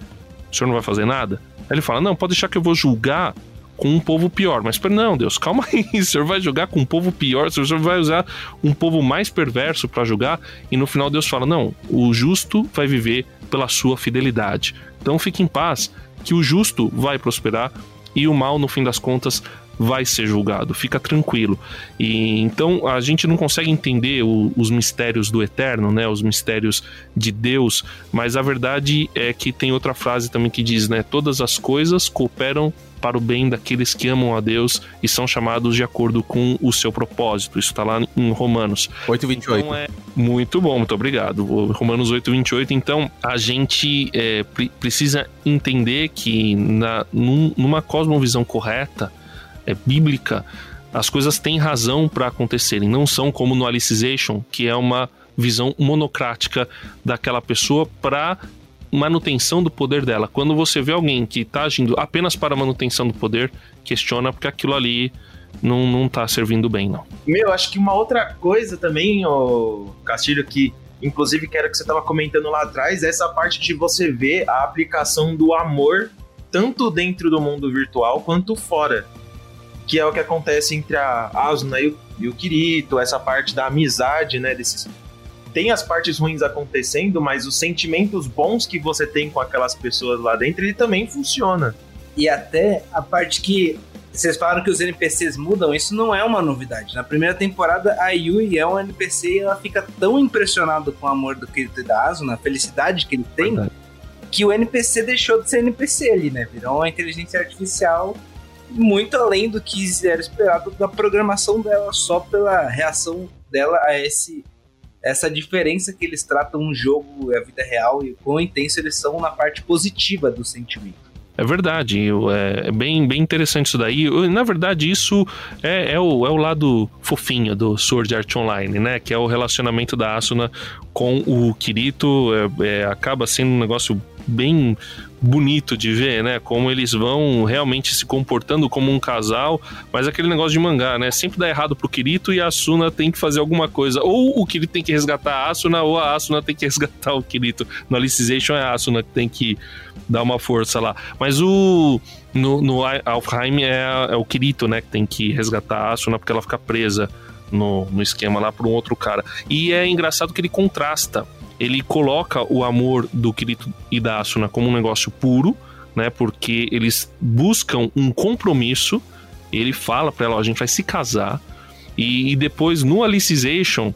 O senhor não vai fazer nada? Aí ele fala: Não, pode deixar que eu vou julgar com um povo pior. Mas não, Deus, calma aí. O senhor vai jogar com um povo pior, o senhor vai usar um povo mais perverso para julgar. E no final Deus fala: não, o justo vai viver pela sua fidelidade. Então fique em paz, que o justo vai prosperar e o mal, no fim das contas, vai ser julgado, fica tranquilo. E então a gente não consegue entender o, os mistérios do eterno, né, os mistérios de Deus, mas a verdade é que tem outra frase também que diz, né, todas as coisas cooperam para o bem daqueles que amam a Deus e são chamados de acordo com o seu propósito. Isso está lá em Romanos.
8:28. Então
é muito bom, muito obrigado. Romanos 8:28. Então a gente é, precisa entender que na, num, numa cosmovisão correta, é, bíblica, as coisas têm razão para acontecerem, não são como no Alicization, que é uma visão monocrática daquela pessoa para manutenção do poder dela. Quando você vê alguém que está agindo apenas para manutenção do poder, questiona porque aquilo ali não, não tá servindo bem, não.
Meu, acho que uma outra coisa também, o Castilho, que inclusive que era que você estava comentando lá atrás, é essa parte de você ver a aplicação do amor tanto dentro do mundo virtual quanto fora. que é o que acontece entre a Asuna e o, e o Kirito, essa parte da amizade, né, desses tem as partes ruins acontecendo, mas os sentimentos bons que você tem com aquelas pessoas lá dentro, ele também funciona.
E até a parte que vocês falaram que os NPCs mudam, isso não é uma novidade. Na primeira temporada, a Yui é um NPC e ela fica tão impressionada com o amor do Kirito e da Asuna, a felicidade que ele tem, Verdade. que o NPC deixou de ser NPC ali, né? Virou uma inteligência artificial muito além do que era esperado da programação dela, só pela reação dela a esse essa diferença que eles tratam um jogo e a vida real e quão intenso eles são na parte positiva do sentimento.
É verdade, é, é bem, bem interessante isso daí. Na verdade, isso é, é, o, é o lado fofinho do Sword Art Online, né? Que é o relacionamento da Asuna com o Kirito. É, é, acaba sendo um negócio bem bonito de ver, né? Como eles vão realmente se comportando como um casal, mas aquele negócio de mangá, né? Sempre dá errado pro Kirito e a Asuna tem que fazer alguma coisa. Ou o Kirito tem que resgatar a Asuna, ou a Asuna tem que resgatar o Kirito. No Alicization é a Asuna que tem que dar uma força lá. Mas o. No, no Alfheim é, é o Kirito, né? Que tem que resgatar a Asuna porque ela fica presa no, no esquema lá para um outro cara. E é engraçado que ele contrasta ele coloca o amor do Kirito e da Asuna como um negócio puro, né? Porque eles buscam um compromisso. Ele fala para ela, a gente vai se casar. E, e depois no Alicization,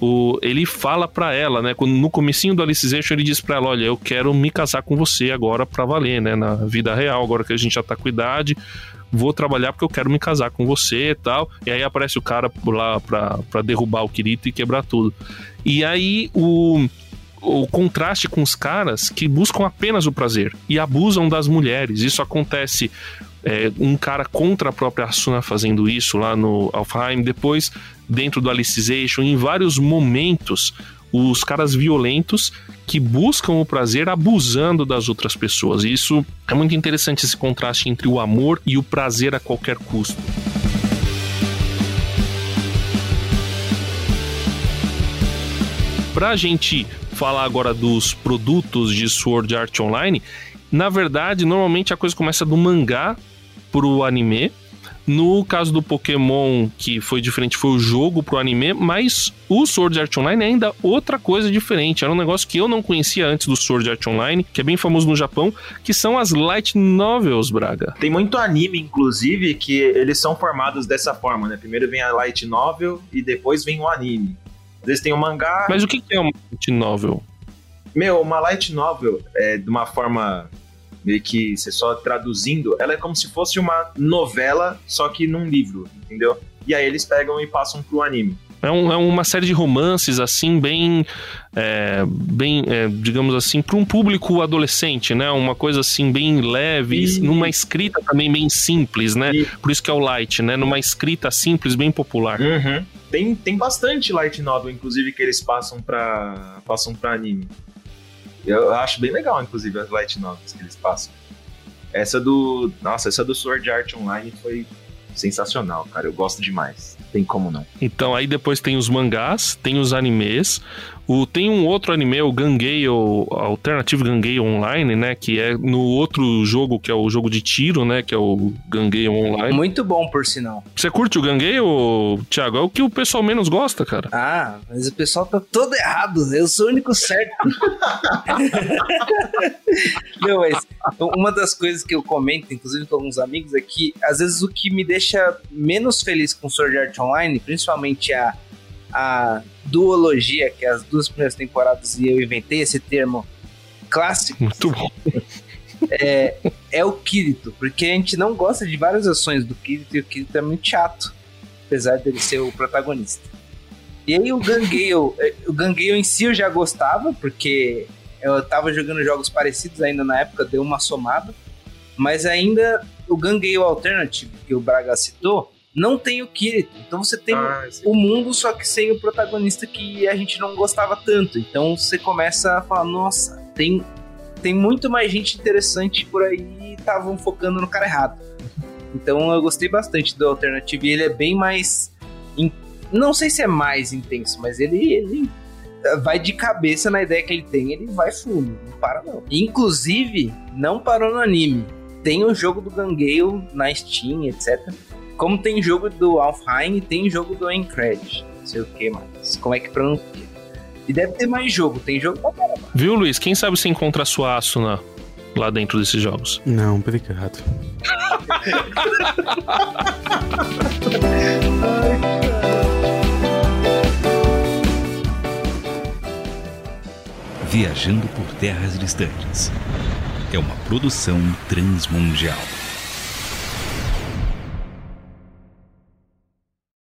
o, ele fala para ela, né? Quando, no comecinho do Alicization ele diz para ela, olha, eu quero me casar com você agora para valer, né? Na vida real, agora que a gente já tá com idade, vou trabalhar porque eu quero me casar com você e tal. E aí aparece o cara lá pra, pra derrubar o Kirito e quebrar tudo. E aí o o contraste com os caras que buscam apenas o prazer e abusam das mulheres. Isso acontece é, um cara contra a própria Asuna fazendo isso lá no Alfheim, depois dentro do Alicization, em vários momentos, os caras violentos que buscam o prazer abusando das outras pessoas. E isso é muito interessante esse contraste entre o amor e o prazer a qualquer custo. Pra gente falar agora dos produtos de Sword Art Online, na verdade, normalmente a coisa começa do mangá pro anime. No caso do Pokémon, que foi diferente, foi o jogo pro anime, mas o Sword Art Online é ainda outra coisa diferente. Era um negócio que eu não conhecia antes do Sword Art Online, que é bem famoso no Japão, que são as light novels, Braga.
Tem muito anime, inclusive, que eles são formados dessa forma, né? Primeiro vem a light novel e depois vem o anime. Às vezes tem um mangá.
Mas o que é uma light novel?
Meu, uma light novel, é, de uma forma meio que você só traduzindo, ela é como se fosse uma novela, só que num livro, entendeu? E aí eles pegam e passam pro anime.
É, um, é uma série de romances, assim, bem. É, bem, é, digamos assim, para um público adolescente, né? Uma coisa assim, bem leve, e... numa escrita também bem simples, né? E... Por isso que é o light, né? Numa escrita simples, bem popular.
Uhum. Tem, tem bastante light novel, inclusive, que eles passam para passam pra anime. Eu acho bem legal, inclusive, as light novels que eles passam. Essa do. Nossa, essa do Sword Art Online foi sensacional, cara. Eu gosto demais. Tem como não.
Então, aí depois tem os mangás, tem os animes. O, tem um outro anime, o Gangale, Alternative Gangale Online, né? Que é no outro jogo, que é o jogo de tiro, né? Que é o Gangale Online.
Muito bom, por sinal.
Você curte o Gangale, Thiago? É o que o pessoal menos gosta, cara.
Ah, mas o pessoal tá todo errado. Eu sou o único certo. Não, mas uma das coisas que eu comento, inclusive com alguns amigos, é que às vezes o que me deixa menos feliz com Sword Art Online, principalmente a a duologia, que é as duas primeiras temporadas, e eu inventei esse termo clássico.
Muito bom.
É, é o Kirito, porque a gente não gosta de várias ações do Kirito e o Kirito é muito chato, apesar dele ser o protagonista. E aí o Gangale, o Gangale em si eu já gostava, porque eu tava jogando jogos parecidos ainda na época, deu uma somada, mas ainda o Gangale Alternative, que o Braga citou, não tem o Kirito. Então você tem ah, o mundo, só que sem o protagonista que a gente não gostava tanto. Então você começa a falar, nossa, tem, tem muito mais gente interessante por aí e estavam focando no cara errado. Então eu gostei bastante do Alternative. Ele é bem mais. In... Não sei se é mais intenso, mas ele, ele vai de cabeça na ideia que ele tem. Ele vai fundo, não para não. Inclusive, não parou no anime. Tem o jogo do Gangale na Steam, etc como tem jogo do Alfheim, tem jogo do Encred. Não sei o que mais. Como é que pronuncia? E deve ter mais jogo. Tem jogo pra caramba.
Viu, Luiz? Quem sabe você encontra sua Asuna lá dentro desses jogos?
Não, obrigado.
Viajando por terras distantes. É uma produção transmundial.